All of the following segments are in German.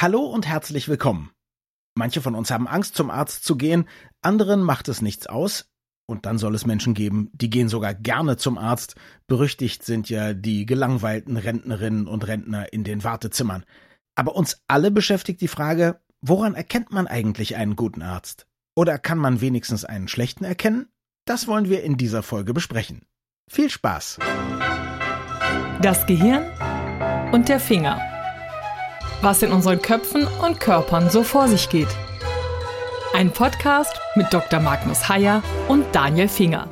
Hallo und herzlich willkommen. Manche von uns haben Angst, zum Arzt zu gehen, anderen macht es nichts aus. Und dann soll es Menschen geben, die gehen sogar gerne zum Arzt. Berüchtigt sind ja die gelangweilten Rentnerinnen und Rentner in den Wartezimmern. Aber uns alle beschäftigt die Frage, woran erkennt man eigentlich einen guten Arzt? Oder kann man wenigstens einen schlechten erkennen? Das wollen wir in dieser Folge besprechen. Viel Spaß! Das Gehirn und der Finger. Was in unseren Köpfen und Körpern so vor sich geht. Ein Podcast mit Dr. Magnus Heyer und Daniel Finger.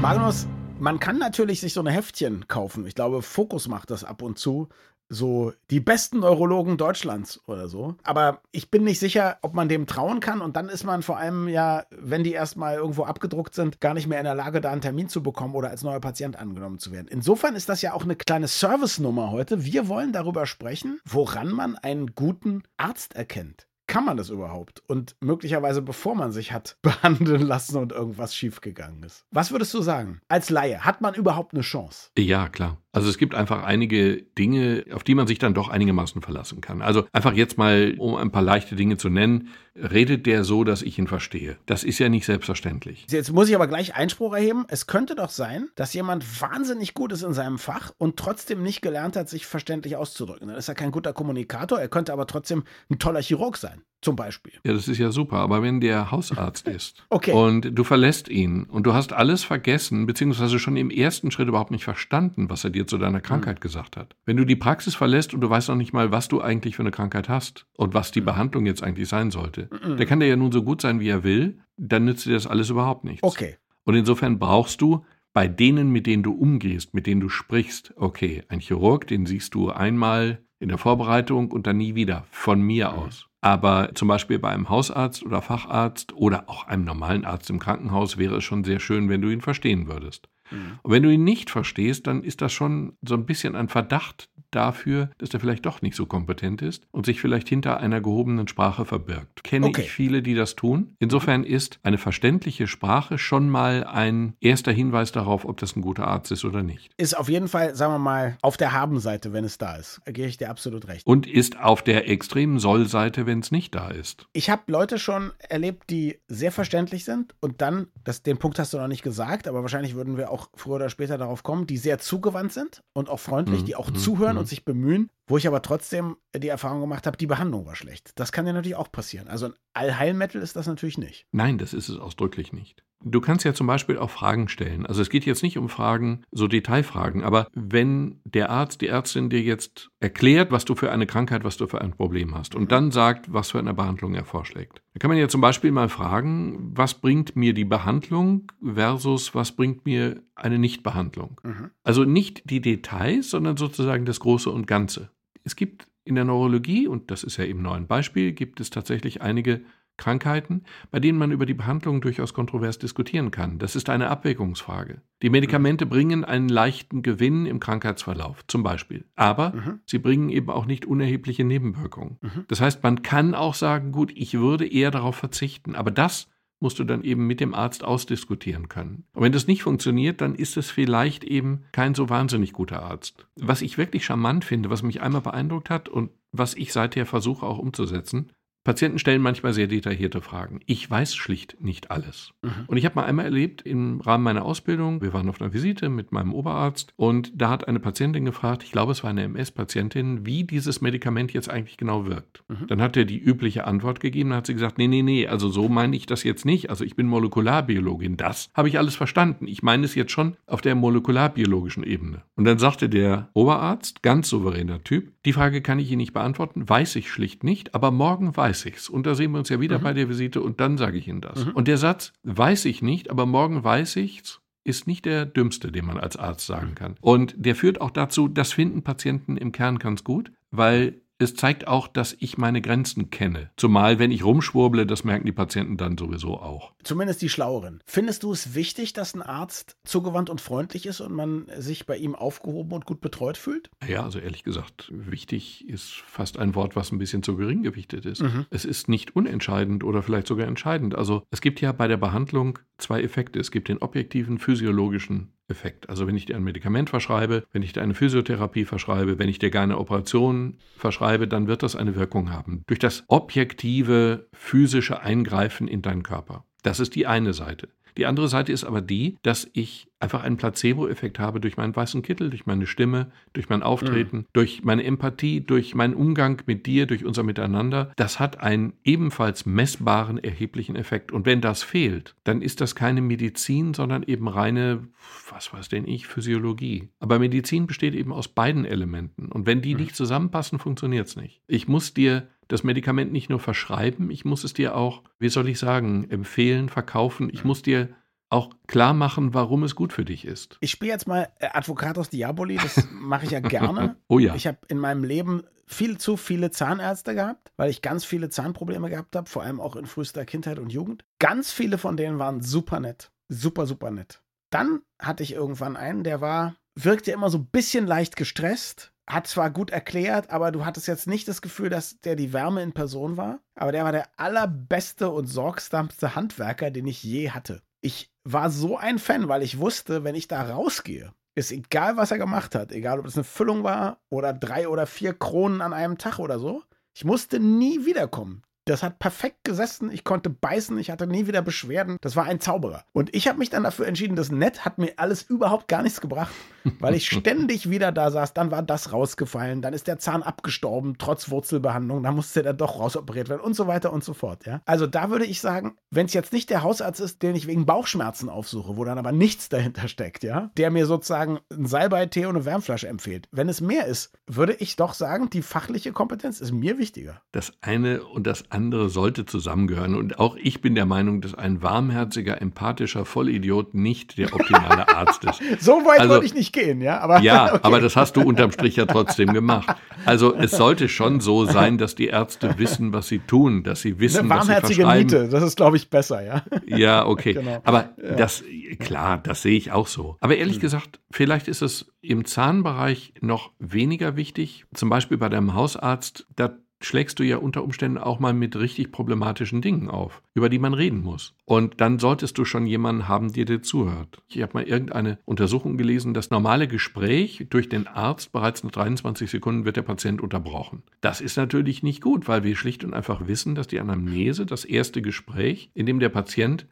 Magnus, man kann natürlich sich so eine Heftchen kaufen. Ich glaube, Fokus macht das ab und zu so die besten Neurologen Deutschlands oder so. Aber ich bin nicht sicher, ob man dem trauen kann. Und dann ist man vor allem ja, wenn die erstmal irgendwo abgedruckt sind, gar nicht mehr in der Lage, da einen Termin zu bekommen oder als neuer Patient angenommen zu werden. Insofern ist das ja auch eine kleine Service-Nummer heute. Wir wollen darüber sprechen, woran man einen guten Arzt erkennt kann man das überhaupt? Und möglicherweise bevor man sich hat behandeln lassen und irgendwas schiefgegangen ist. Was würdest du sagen? Als Laie, hat man überhaupt eine Chance? Ja, klar. Also es gibt einfach einige Dinge, auf die man sich dann doch einigermaßen verlassen kann. Also einfach jetzt mal, um ein paar leichte Dinge zu nennen, redet der so, dass ich ihn verstehe. Das ist ja nicht selbstverständlich. Jetzt muss ich aber gleich Einspruch erheben. Es könnte doch sein, dass jemand wahnsinnig gut ist in seinem Fach und trotzdem nicht gelernt hat, sich verständlich auszudrücken. Dann ist er kein guter Kommunikator, er könnte aber trotzdem ein toller Chirurg sein. Zum Beispiel. Ja, das ist ja super. Aber wenn der Hausarzt ist okay. und du verlässt ihn und du hast alles vergessen, beziehungsweise schon im ersten Schritt überhaupt nicht verstanden, was er dir zu deiner Krankheit mhm. gesagt hat. Wenn du die Praxis verlässt und du weißt noch nicht mal, was du eigentlich für eine Krankheit hast und was die mhm. Behandlung jetzt eigentlich sein sollte, mhm. der kann dir ja nun so gut sein, wie er will, dann nützt dir das alles überhaupt nichts. Okay. Und insofern brauchst du bei denen, mit denen du umgehst, mit denen du sprichst, okay, ein Chirurg, den siehst du einmal in der Vorbereitung und dann nie wieder, von mir mhm. aus. Aber zum Beispiel bei einem Hausarzt oder Facharzt oder auch einem normalen Arzt im Krankenhaus wäre es schon sehr schön, wenn du ihn verstehen würdest. Mhm. Und wenn du ihn nicht verstehst, dann ist das schon so ein bisschen ein Verdacht dafür, dass er vielleicht doch nicht so kompetent ist und sich vielleicht hinter einer gehobenen Sprache verbirgt. Kenne okay. ich viele, die das tun. Insofern ist eine verständliche Sprache schon mal ein erster Hinweis darauf, ob das ein guter Arzt ist oder nicht. Ist auf jeden Fall, sagen wir mal, auf der Habenseite, wenn es da ist. Da gehe ich dir absolut recht. Und ist auf der extremen Sollseite, wenn es nicht da ist. Ich habe Leute schon erlebt, die sehr verständlich sind und dann, das, den Punkt hast du noch nicht gesagt, aber wahrscheinlich würden wir auch früher oder später darauf kommen, die sehr zugewandt sind und auch freundlich, mhm. die auch mhm. zuhören mhm. und sich bemühen, wo ich aber trotzdem die Erfahrung gemacht habe, die Behandlung war schlecht. Das kann ja natürlich auch passieren. Also ein Allheilmittel ist das natürlich nicht. Nein, das ist es ausdrücklich nicht. Du kannst ja zum Beispiel auch Fragen stellen. Also es geht jetzt nicht um Fragen, so Detailfragen, aber wenn der Arzt, die Ärztin dir jetzt erklärt, was du für eine Krankheit, was du für ein Problem hast und dann sagt, was für eine Behandlung er vorschlägt. Da kann man ja zum Beispiel mal fragen, was bringt mir die Behandlung versus was bringt mir eine Nichtbehandlung. Mhm. Also nicht die Details, sondern sozusagen das Große und Ganze. Es gibt in der Neurologie, und das ist ja eben nur ein Beispiel, gibt es tatsächlich einige Krankheiten, bei denen man über die Behandlung durchaus kontrovers diskutieren kann. Das ist eine Abwägungsfrage. Die Medikamente mhm. bringen einen leichten Gewinn im Krankheitsverlauf, zum Beispiel. Aber mhm. sie bringen eben auch nicht unerhebliche Nebenwirkungen. Mhm. Das heißt, man kann auch sagen, gut, ich würde eher darauf verzichten. Aber das musst du dann eben mit dem Arzt ausdiskutieren können. Und wenn das nicht funktioniert, dann ist es vielleicht eben kein so wahnsinnig guter Arzt. Was ich wirklich charmant finde, was mich einmal beeindruckt hat und was ich seither versuche auch umzusetzen, Patienten stellen manchmal sehr detaillierte Fragen. Ich weiß schlicht nicht alles. Mhm. Und ich habe mal einmal erlebt im Rahmen meiner Ausbildung, wir waren auf einer Visite mit meinem Oberarzt und da hat eine Patientin gefragt, ich glaube es war eine MS-Patientin, wie dieses Medikament jetzt eigentlich genau wirkt. Mhm. Dann hat er die übliche Antwort gegeben, dann hat sie gesagt, nee, nee, nee, also so meine ich das jetzt nicht. Also ich bin Molekularbiologin, das habe ich alles verstanden. Ich meine es jetzt schon auf der molekularbiologischen Ebene. Und dann sagte der Oberarzt, ganz souveräner Typ, die Frage kann ich Ihnen nicht beantworten, weiß ich schlicht nicht, aber morgen weiß ich's. Und da sehen wir uns ja wieder mhm. bei der Visite und dann sage ich Ihnen das. Mhm. Und der Satz, weiß ich nicht, aber morgen weiß ich's, ist nicht der dümmste, den man als Arzt sagen kann. Und der führt auch dazu, das finden Patienten im Kern ganz gut, weil es zeigt auch, dass ich meine Grenzen kenne. Zumal, wenn ich rumschwurble, das merken die Patienten dann sowieso auch. Zumindest die Schlaueren. Findest du es wichtig, dass ein Arzt zugewandt und freundlich ist und man sich bei ihm aufgehoben und gut betreut fühlt? Ja, also ehrlich gesagt, wichtig ist fast ein Wort, was ein bisschen zu gering gewichtet ist. Mhm. Es ist nicht unentscheidend oder vielleicht sogar entscheidend. Also es gibt ja bei der Behandlung zwei Effekte. Es gibt den objektiven physiologischen Effekt. Also wenn ich dir ein Medikament verschreibe, wenn ich dir eine Physiotherapie verschreibe, wenn ich dir gar eine Operation verschreibe, dann wird das eine Wirkung haben. Durch das objektive physische Eingreifen in deinen Körper. Das ist die eine Seite. Die andere Seite ist aber die, dass ich einfach einen Placebo-Effekt habe durch meinen weißen Kittel, durch meine Stimme, durch mein Auftreten, mhm. durch meine Empathie, durch meinen Umgang mit dir, durch unser Miteinander. Das hat einen ebenfalls messbaren, erheblichen Effekt. Und wenn das fehlt, dann ist das keine Medizin, sondern eben reine, was weiß denn ich, Physiologie. Aber Medizin besteht eben aus beiden Elementen. Und wenn die mhm. nicht zusammenpassen, funktioniert es nicht. Ich muss dir das Medikament nicht nur verschreiben, ich muss es dir auch, wie soll ich sagen, empfehlen, verkaufen. Ich muss dir auch klar machen, warum es gut für dich ist. Ich spiele jetzt mal äh, Advocatus Diaboli, das mache ich ja gerne. oh ja. Ich habe in meinem Leben viel zu viele Zahnärzte gehabt, weil ich ganz viele Zahnprobleme gehabt habe, vor allem auch in frühester Kindheit und Jugend. Ganz viele von denen waren super nett. Super, super nett. Dann hatte ich irgendwann einen, der war, wirkte immer so ein bisschen leicht gestresst, hat zwar gut erklärt, aber du hattest jetzt nicht das Gefühl, dass der die Wärme in Person war. Aber der war der allerbeste und sorgsamste Handwerker, den ich je hatte. Ich war so ein Fan, weil ich wusste, wenn ich da rausgehe, ist egal, was er gemacht hat, egal ob es eine Füllung war oder drei oder vier Kronen an einem Tag oder so, ich musste nie wiederkommen. Das hat perfekt gesessen. Ich konnte beißen. Ich hatte nie wieder Beschwerden. Das war ein Zauberer. Und ich habe mich dann dafür entschieden, das Nett hat mir alles überhaupt gar nichts gebracht, weil ich ständig wieder da saß. Dann war das rausgefallen. Dann ist der Zahn abgestorben, trotz Wurzelbehandlung. Dann musste der doch rausoperiert werden und so weiter und so fort. Ja? Also da würde ich sagen, wenn es jetzt nicht der Hausarzt ist, den ich wegen Bauchschmerzen aufsuche, wo dann aber nichts dahinter steckt, ja, der mir sozusagen einen Salbei-Tee und eine Wärmflasche empfiehlt. Wenn es mehr ist, würde ich doch sagen, die fachliche Kompetenz ist mir wichtiger. Das eine und das andere andere sollte zusammengehören. Und auch ich bin der Meinung, dass ein warmherziger, empathischer Vollidiot nicht der optimale Arzt ist. so weit also, wollte ich nicht gehen, ja. Aber, ja, okay. aber das hast du unterm Strich ja trotzdem gemacht. Also es sollte schon so sein, dass die Ärzte wissen, was sie tun, dass sie wissen, Eine warmherzige was sie Miete, das ist, glaube ich, besser, ja. Ja, okay. Genau. Aber ja. das, klar, das sehe ich auch so. Aber ehrlich mhm. gesagt, vielleicht ist es im Zahnbereich noch weniger wichtig. Zum Beispiel bei deinem Hausarzt, da schlägst du ja unter Umständen auch mal mit richtig problematischen Dingen auf, über die man reden muss. Und dann solltest du schon jemanden haben, der dir zuhört. Ich habe mal irgendeine Untersuchung gelesen, das normale Gespräch durch den Arzt bereits nach 23 Sekunden wird der Patient unterbrochen. Das ist natürlich nicht gut, weil wir schlicht und einfach wissen, dass die Anamnese, das erste Gespräch, in dem der Patient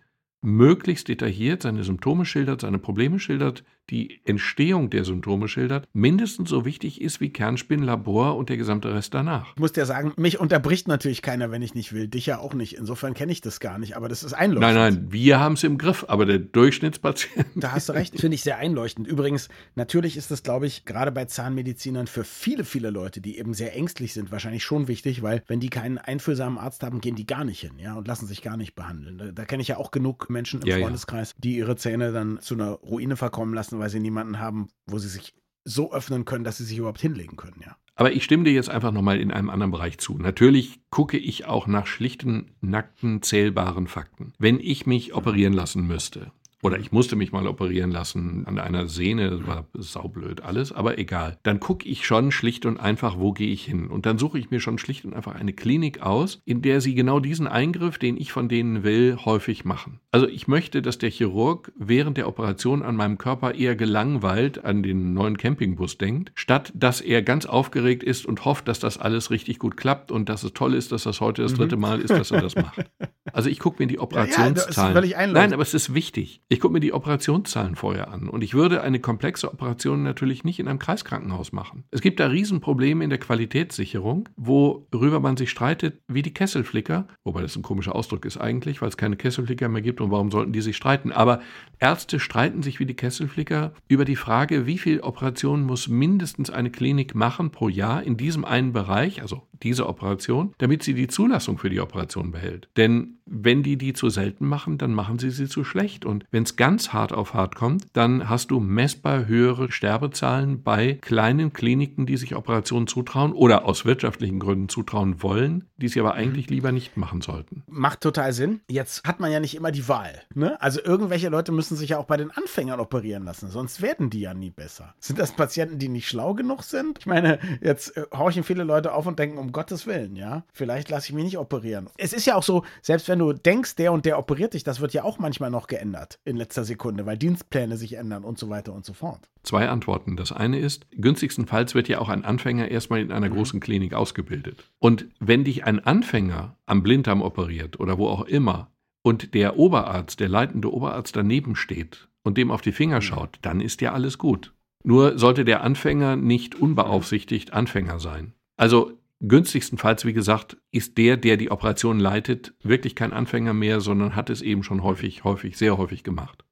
möglichst detailliert seine Symptome schildert, seine Probleme schildert, die Entstehung der Symptome schildert, mindestens so wichtig ist wie Kernspinnlabor und der gesamte Rest danach. Ich muss dir sagen, mich unterbricht natürlich keiner, wenn ich nicht will. Dich ja auch nicht. Insofern kenne ich das gar nicht, aber das ist einleuchtend. Nein, nein, wir haben es im Griff, aber der Durchschnittspatient. Da hast du recht, finde ich sehr einleuchtend. Übrigens, natürlich ist das, glaube ich, gerade bei Zahnmedizinern für viele, viele Leute, die eben sehr ängstlich sind, wahrscheinlich schon wichtig, weil wenn die keinen einfühlsamen Arzt haben, gehen die gar nicht hin, ja, und lassen sich gar nicht behandeln. Da, da kenne ich ja auch genug Menschen im ja, Freundeskreis, ja. die ihre Zähne dann zu einer Ruine verkommen lassen lassen, weil sie niemanden haben, wo sie sich so öffnen können, dass sie sich überhaupt hinlegen können, ja. Aber ich stimme dir jetzt einfach nochmal in einem anderen Bereich zu. Natürlich gucke ich auch nach schlichten, nackten, zählbaren Fakten. Wenn ich mich operieren lassen müsste, oder ich musste mich mal operieren lassen an einer Sehne, war saublöd alles, aber egal. Dann gucke ich schon schlicht und einfach, wo gehe ich hin. Und dann suche ich mir schon schlicht und einfach eine Klinik aus, in der sie genau diesen Eingriff, den ich von denen will, häufig machen. Also ich möchte, dass der Chirurg während der Operation an meinem Körper eher gelangweilt an den neuen Campingbus denkt, statt dass er ganz aufgeregt ist und hofft, dass das alles richtig gut klappt und dass es toll ist, dass das heute das mhm. dritte Mal ist, dass er das macht. Also ich gucke mir die Operationszahlen. Ja, ja, Nein, aber es ist wichtig. Ich gucke mir die Operationszahlen vorher an. Und ich würde eine komplexe Operation natürlich nicht in einem Kreiskrankenhaus machen. Es gibt da Riesenprobleme in der Qualitätssicherung, worüber man sich streitet, wie die Kesselflicker, wobei das ein komischer Ausdruck ist eigentlich, weil es keine Kesselflicker mehr gibt und warum sollten die sich streiten. Aber Ärzte streiten sich wie die Kesselflicker über die Frage, wie viele Operationen muss mindestens eine Klinik machen pro Jahr in diesem einen Bereich, also diese Operation, damit sie die Zulassung für die Operation behält. Denn wenn die die zu selten machen, dann machen sie sie zu schlecht. Und wenn es ganz hart auf hart kommt, dann hast du messbar höhere Sterbezahlen bei kleinen Kliniken, die sich Operationen zutrauen oder aus wirtschaftlichen Gründen zutrauen wollen, die sie aber mhm. eigentlich lieber nicht machen sollten. Macht total Sinn. Jetzt hat man ja nicht immer die Wahl. Ne? Also irgendwelche Leute müssen sich ja auch bei den Anfängern operieren lassen, sonst werden die ja nie besser. Sind das Patienten, die nicht schlau genug sind? Ich meine, jetzt äh, horchen viele Leute auf und denken, um Gottes Willen, ja. Vielleicht lasse ich mich nicht operieren. Es ist ja auch so, selbst wenn du denkst, der und der operiert dich, das wird ja auch manchmal noch geändert in letzter Sekunde, weil Dienstpläne sich ändern und so weiter und so fort. Zwei Antworten. Das eine ist, günstigstenfalls wird ja auch ein Anfänger erstmal in einer mhm. großen Klinik ausgebildet. Und wenn dich ein Anfänger am Blinddarm operiert oder wo auch immer und der Oberarzt, der leitende Oberarzt daneben steht und dem auf die Finger mhm. schaut, dann ist ja alles gut. Nur sollte der Anfänger nicht unbeaufsichtigt Anfänger sein. Also günstigstenfalls, wie gesagt, ist der, der die Operation leitet, wirklich kein Anfänger mehr, sondern hat es eben schon häufig, häufig, sehr häufig gemacht.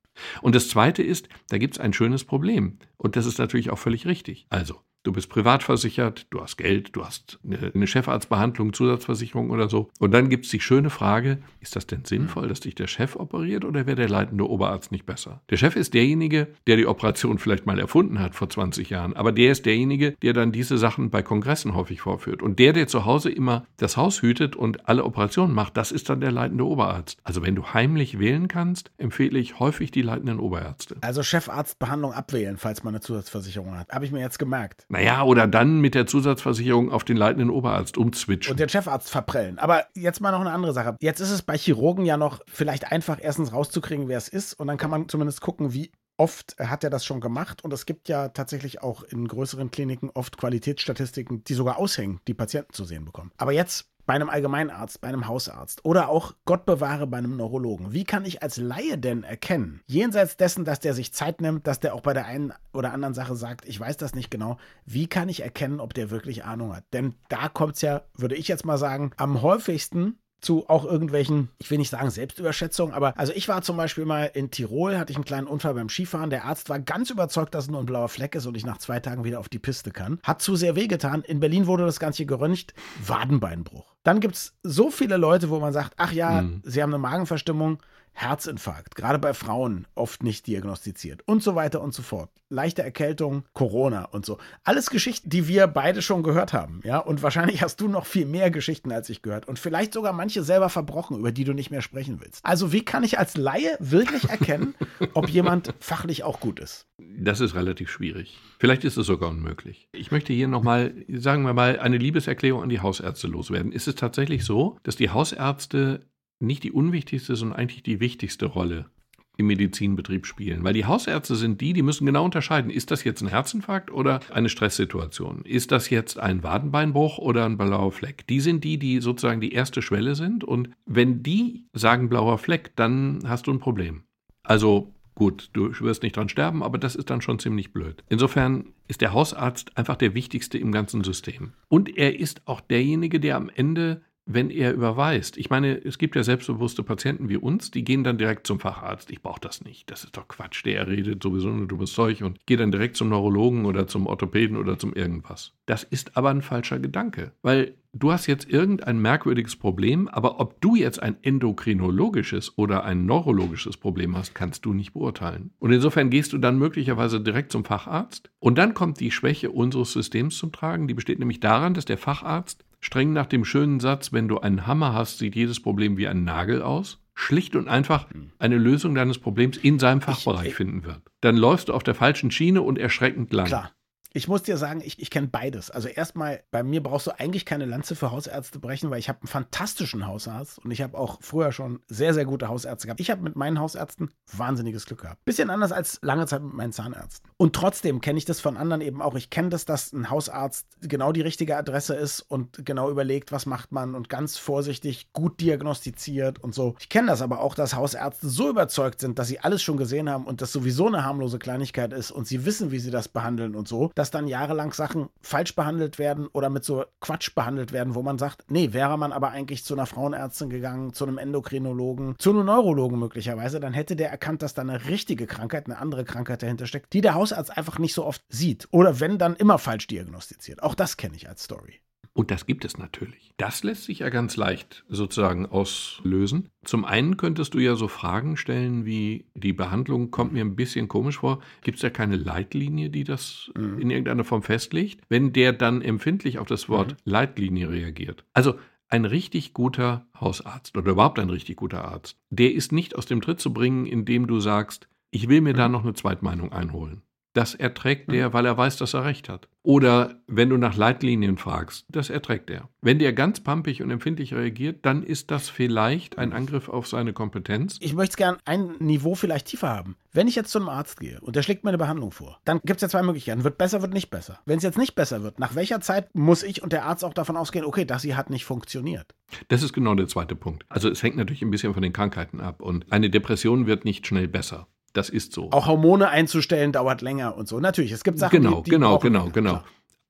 Und das Zweite ist, da gibt es ein schönes Problem. Und das ist natürlich auch völlig richtig. Also, Du bist privat versichert, du hast Geld, du hast eine Chefarztbehandlung, Zusatzversicherung oder so. Und dann gibt es die schöne Frage, ist das denn sinnvoll, dass dich der Chef operiert oder wäre der leitende Oberarzt nicht besser? Der Chef ist derjenige, der die Operation vielleicht mal erfunden hat vor 20 Jahren, aber der ist derjenige, der dann diese Sachen bei Kongressen häufig vorführt. Und der, der zu Hause immer das Haus hütet und alle Operationen macht, das ist dann der leitende Oberarzt. Also wenn du heimlich wählen kannst, empfehle ich häufig die leitenden Oberärzte. Also Chefarztbehandlung abwählen, falls man eine Zusatzversicherung hat. Habe ich mir jetzt gemerkt. Naja, oder dann mit der Zusatzversicherung auf den leitenden Oberarzt umzwitschen. Und den Chefarzt verprellen. Aber jetzt mal noch eine andere Sache. Jetzt ist es bei Chirurgen ja noch vielleicht einfach erstens rauszukriegen, wer es ist. Und dann kann man zumindest gucken, wie oft hat er das schon gemacht. Und es gibt ja tatsächlich auch in größeren Kliniken oft Qualitätsstatistiken, die sogar aushängen, die Patienten zu sehen bekommen. Aber jetzt bei einem Allgemeinarzt, bei einem Hausarzt oder auch Gott bewahre bei einem Neurologen. Wie kann ich als Laie denn erkennen, jenseits dessen, dass der sich Zeit nimmt, dass der auch bei der einen oder anderen Sache sagt, ich weiß das nicht genau, wie kann ich erkennen, ob der wirklich Ahnung hat? Denn da kommt es ja, würde ich jetzt mal sagen, am häufigsten zu auch irgendwelchen, ich will nicht sagen Selbstüberschätzungen, aber also ich war zum Beispiel mal in Tirol, hatte ich einen kleinen Unfall beim Skifahren. Der Arzt war ganz überzeugt, dass es nur ein blauer Fleck ist und ich nach zwei Tagen wieder auf die Piste kann. Hat zu sehr wehgetan. In Berlin wurde das Ganze geröntgt. Wadenbeinbruch. Dann gibt es so viele Leute, wo man sagt, ach ja, mhm. sie haben eine Magenverstimmung. Herzinfarkt, gerade bei Frauen oft nicht diagnostiziert und so weiter und so fort. Leichte Erkältung, Corona und so. Alles Geschichten, die wir beide schon gehört haben, ja. Und wahrscheinlich hast du noch viel mehr Geschichten als ich gehört und vielleicht sogar manche selber verbrochen, über die du nicht mehr sprechen willst. Also wie kann ich als Laie wirklich erkennen, ob jemand fachlich auch gut ist? Das ist relativ schwierig. Vielleicht ist es sogar unmöglich. Ich möchte hier nochmal, sagen wir mal, eine Liebeserklärung an die Hausärzte loswerden. Ist es tatsächlich so, dass die Hausärzte nicht die unwichtigste, sondern eigentlich die wichtigste Rolle im Medizinbetrieb spielen. Weil die Hausärzte sind die, die müssen genau unterscheiden, ist das jetzt ein Herzinfarkt oder eine Stresssituation? Ist das jetzt ein Wadenbeinbruch oder ein blauer Fleck? Die sind die, die sozusagen die erste Schwelle sind. Und wenn die sagen blauer Fleck, dann hast du ein Problem. Also gut, du wirst nicht dran sterben, aber das ist dann schon ziemlich blöd. Insofern ist der Hausarzt einfach der wichtigste im ganzen System. Und er ist auch derjenige, der am Ende wenn er überweist. Ich meine, es gibt ja selbstbewusste Patienten wie uns, die gehen dann direkt zum Facharzt. Ich brauche das nicht. Das ist doch Quatsch. Der redet sowieso nur dummes Zeug und gehe dann direkt zum Neurologen oder zum Orthopäden oder zum irgendwas. Das ist aber ein falscher Gedanke, weil du hast jetzt irgendein merkwürdiges Problem, aber ob du jetzt ein endokrinologisches oder ein neurologisches Problem hast, kannst du nicht beurteilen. Und insofern gehst du dann möglicherweise direkt zum Facharzt und dann kommt die Schwäche unseres Systems zum Tragen. Die besteht nämlich daran, dass der Facharzt Streng nach dem schönen Satz, wenn du einen Hammer hast, sieht jedes Problem wie ein Nagel aus. Schlicht und einfach eine Lösung deines Problems in seinem Fachbereich ich, finden wird. Dann läufst du auf der falschen Schiene und erschreckend lang. Klar. Ich muss dir sagen, ich, ich kenne beides. Also erstmal, bei mir brauchst du eigentlich keine Lanze für Hausärzte brechen, weil ich habe einen fantastischen Hausarzt und ich habe auch früher schon sehr, sehr gute Hausärzte gehabt. Ich habe mit meinen Hausärzten wahnsinniges Glück gehabt. Bisschen anders als lange Zeit mit meinen Zahnärzten. Und trotzdem kenne ich das von anderen eben auch. Ich kenne das, dass ein Hausarzt genau die richtige Adresse ist und genau überlegt, was macht man und ganz vorsichtig gut diagnostiziert und so. Ich kenne das aber auch, dass Hausärzte so überzeugt sind, dass sie alles schon gesehen haben und das sowieso eine harmlose Kleinigkeit ist und sie wissen, wie sie das behandeln und so, dass dann jahrelang Sachen falsch behandelt werden oder mit so Quatsch behandelt werden, wo man sagt, nee, wäre man aber eigentlich zu einer Frauenärztin gegangen, zu einem Endokrinologen, zu einem Neurologen möglicherweise, dann hätte der erkannt, dass da eine richtige Krankheit, eine andere Krankheit dahinter steckt, die der Hausarzt einfach nicht so oft sieht. Oder wenn, dann immer falsch diagnostiziert. Auch das kenne ich als Story. Und das gibt es natürlich. Das lässt sich ja ganz leicht sozusagen auslösen. Zum einen könntest du ja so Fragen stellen wie, die Behandlung kommt mir ein bisschen komisch vor. Gibt es ja keine Leitlinie, die das mhm. in irgendeiner Form festlegt? Wenn der dann empfindlich auf das Wort mhm. Leitlinie reagiert. Also ein richtig guter Hausarzt oder überhaupt ein richtig guter Arzt, der ist nicht aus dem Tritt zu bringen, indem du sagst, ich will mir mhm. da noch eine Zweitmeinung einholen. Das erträgt der, weil er weiß, dass er recht hat. Oder wenn du nach Leitlinien fragst, das erträgt er. Wenn der ganz pampig und empfindlich reagiert, dann ist das vielleicht ein Angriff auf seine Kompetenz. Ich möchte es gern ein Niveau vielleicht tiefer haben. Wenn ich jetzt zu einem Arzt gehe und der schlägt mir eine Behandlung vor, dann gibt es ja zwei Möglichkeiten. Wird besser, wird nicht besser. Wenn es jetzt nicht besser wird, nach welcher Zeit muss ich und der Arzt auch davon ausgehen, okay, das hier hat nicht funktioniert? Das ist genau der zweite Punkt. Also es hängt natürlich ein bisschen von den Krankheiten ab. Und eine Depression wird nicht schnell besser. Das ist so. Auch Hormone einzustellen dauert länger und so. Natürlich, es gibt Sachen, genau, die, die genau, genau, länger, genau. klar.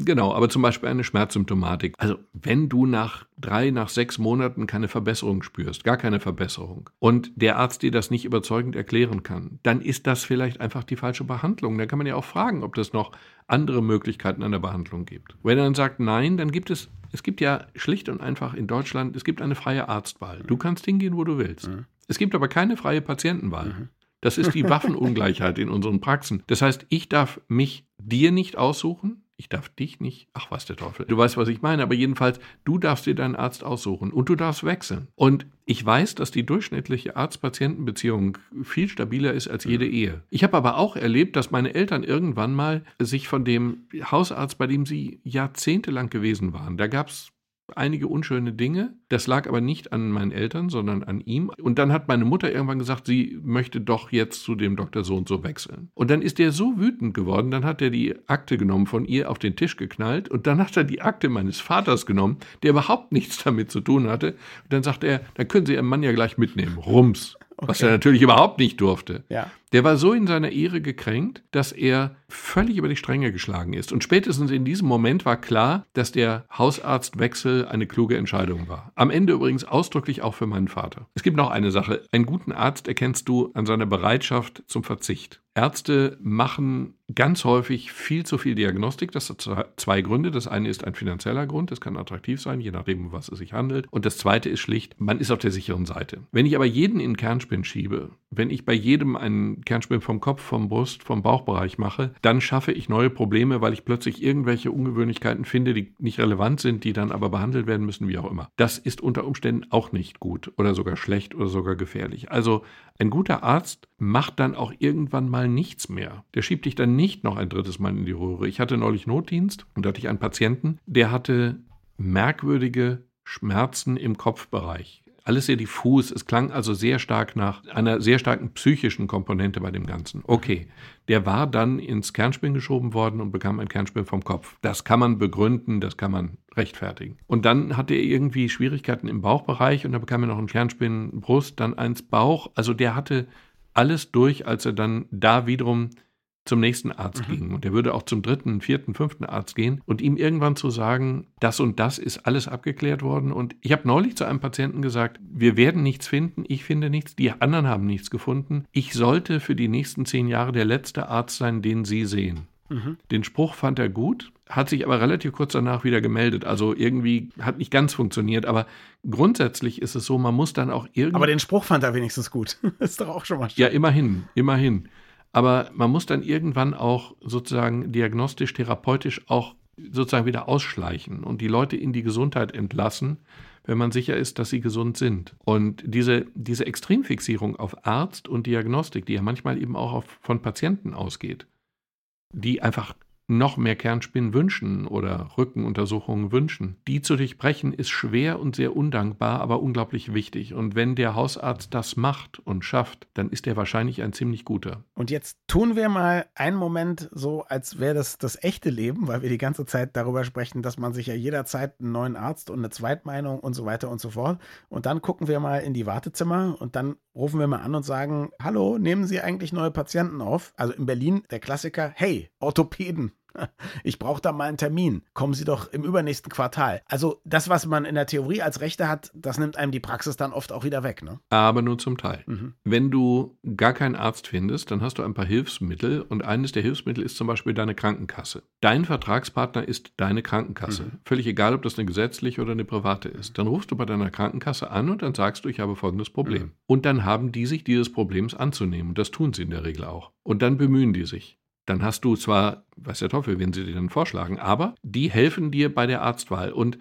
Genau, aber zum Beispiel eine Schmerzsymptomatik. Also wenn du nach drei, nach sechs Monaten keine Verbesserung spürst, gar keine Verbesserung, und der Arzt dir das nicht überzeugend erklären kann, dann ist das vielleicht einfach die falsche Behandlung. Da kann man ja auch fragen, ob es noch andere Möglichkeiten an der Behandlung gibt. Wenn er dann sagt nein, dann gibt es, es gibt ja schlicht und einfach in Deutschland, es gibt eine freie Arztwahl. Du kannst hingehen, wo du willst. Es gibt aber keine freie Patientenwahl. Das ist die Waffenungleichheit in unseren Praxen. Das heißt, ich darf mich dir nicht aussuchen. Ich darf dich nicht. Ach, was der Teufel. Du weißt, was ich meine. Aber jedenfalls, du darfst dir deinen Arzt aussuchen und du darfst wechseln. Und ich weiß, dass die durchschnittliche Arzt-Patienten-Beziehung viel stabiler ist als jede Ehe. Ich habe aber auch erlebt, dass meine Eltern irgendwann mal sich von dem Hausarzt, bei dem sie jahrzehntelang gewesen waren, da gab es einige unschöne Dinge. Das lag aber nicht an meinen Eltern, sondern an ihm. Und dann hat meine Mutter irgendwann gesagt, sie möchte doch jetzt zu dem Dr. So und so wechseln. Und dann ist er so wütend geworden, dann hat er die Akte genommen von ihr auf den Tisch geknallt und dann hat er die Akte meines Vaters genommen, der überhaupt nichts damit zu tun hatte. Und dann sagte er, dann können Sie Ihren Mann ja gleich mitnehmen. Rums. Was er natürlich überhaupt nicht durfte. Ja. Der war so in seiner Ehre gekränkt, dass er völlig über die Stränge geschlagen ist. Und spätestens in diesem Moment war klar, dass der Hausarztwechsel eine kluge Entscheidung war. Am Ende übrigens ausdrücklich auch für meinen Vater. Es gibt noch eine Sache. Einen guten Arzt erkennst du an seiner Bereitschaft zum Verzicht. Ärzte machen ganz häufig viel zu viel Diagnostik. Das hat zwei- Gründe. Das eine ist ein finanzieller Grund. Das kann attraktiv sein, je nachdem, um was es sich handelt. Und das zweite ist schlicht, man ist auf der sicheren Seite. Wenn ich aber jeden in Kernspin schiebe, wenn ich bei jedem einen Kernspin vom Kopf, vom Brust, vom Bauchbereich mache, dann schaffe ich neue Probleme, weil ich plötzlich irgendwelche Ungewöhnlichkeiten finde, die nicht relevant sind, die dann aber behandelt werden müssen, wie auch immer. Das ist unter Umständen auch nicht gut oder sogar schlecht oder sogar gefährlich. Also ein guter Arzt macht dann auch irgendwann mal nichts mehr. Der schiebt dich dann nicht noch ein drittes Mal in die Röhre. Ich hatte neulich Notdienst und da hatte ich einen Patienten, der hatte merkwürdige Schmerzen im Kopfbereich. Alles sehr diffus. Es klang also sehr stark nach einer sehr starken psychischen Komponente bei dem Ganzen. Okay, der war dann ins Kernspin geschoben worden und bekam ein Kernspin vom Kopf. Das kann man begründen, das kann man rechtfertigen. Und dann hatte er irgendwie Schwierigkeiten im Bauchbereich und da bekam er noch einen Kernspin Brust, dann eins Bauch. Also der hatte alles durch, als er dann da wiederum zum nächsten Arzt ging. Und er würde auch zum dritten, vierten, fünften Arzt gehen und ihm irgendwann zu sagen, das und das ist alles abgeklärt worden. Und ich habe neulich zu einem Patienten gesagt, wir werden nichts finden, ich finde nichts, die anderen haben nichts gefunden. Ich sollte für die nächsten zehn Jahre der letzte Arzt sein, den Sie sehen. Den Spruch fand er gut, hat sich aber relativ kurz danach wieder gemeldet. Also irgendwie hat nicht ganz funktioniert, aber grundsätzlich ist es so, man muss dann auch irgendwie. Aber den Spruch fand er wenigstens gut. ist doch auch schon mal schön. Ja, immerhin, immerhin. Aber man muss dann irgendwann auch sozusagen diagnostisch, therapeutisch auch sozusagen wieder ausschleichen und die Leute in die Gesundheit entlassen, wenn man sicher ist, dass sie gesund sind. Und diese, diese Extremfixierung auf Arzt und Diagnostik, die ja manchmal eben auch auf, von Patienten ausgeht, die einfach noch mehr Kernspinnen wünschen oder Rückenuntersuchungen wünschen. Die zu durchbrechen ist schwer und sehr undankbar, aber unglaublich wichtig. Und wenn der Hausarzt das macht und schafft, dann ist er wahrscheinlich ein ziemlich guter. Und jetzt tun wir mal einen Moment so, als wäre das das echte Leben, weil wir die ganze Zeit darüber sprechen, dass man sich ja jederzeit einen neuen Arzt und eine Zweitmeinung und so weiter und so fort. Und dann gucken wir mal in die Wartezimmer und dann rufen wir mal an und sagen, hallo, nehmen Sie eigentlich neue Patienten auf? Also in Berlin der Klassiker, hey, Orthopäden. Ich brauche da mal einen Termin. Kommen Sie doch im übernächsten Quartal. Also das, was man in der Theorie als Rechte hat, das nimmt einem die Praxis dann oft auch wieder weg. Ne? Aber nur zum Teil. Mhm. Wenn du gar keinen Arzt findest, dann hast du ein paar Hilfsmittel und eines der Hilfsmittel ist zum Beispiel deine Krankenkasse. Dein Vertragspartner ist deine Krankenkasse. Mhm. Völlig egal, ob das eine gesetzliche oder eine private ist. Dann rufst du bei deiner Krankenkasse an und dann sagst du, ich habe folgendes Problem. Mhm. Und dann haben die sich dieses Problems anzunehmen. Und das tun sie in der Regel auch. Und dann bemühen die sich. Dann hast du zwar, weiß der Teufel, wen sie dir dann vorschlagen, aber die helfen dir bei der Arztwahl. Und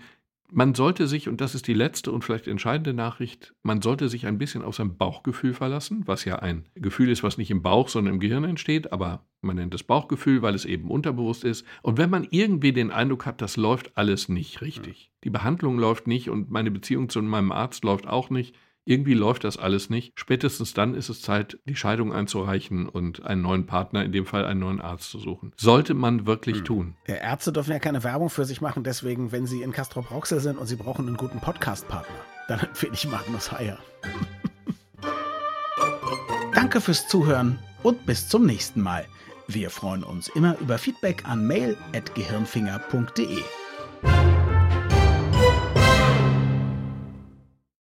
Man sollte sich, und das ist die letzte und vielleicht entscheidende Nachricht, man sollte sich ein bisschen auf sein Bauchgefühl verlassen, was ja ein Gefühl ist, was nicht im Bauch, sondern im Gehirn entsteht, aber man nennt es Bauchgefühl, weil es eben unterbewusst ist. Und wenn man irgendwie den Eindruck hat, das läuft alles nicht richtig, die Behandlung läuft nicht und meine Beziehung zu meinem Arzt läuft auch nicht, irgendwie läuft das alles nicht. Spätestens dann ist es Zeit, die Scheidung einzureichen und einen neuen Partner, in dem Fall einen neuen Arzt zu suchen. Sollte man wirklich hm. tun. Ärzte dürfen ja keine Werbung für sich machen, deswegen, wenn sie in Castro Brauxel sind und sie brauchen einen guten Podcast-Partner, dann empfehle ich Magnus Heyer. Danke fürs Zuhören und bis zum nächsten Mal. Wir freuen uns immer über Feedback an mail.gehirnfinger.de.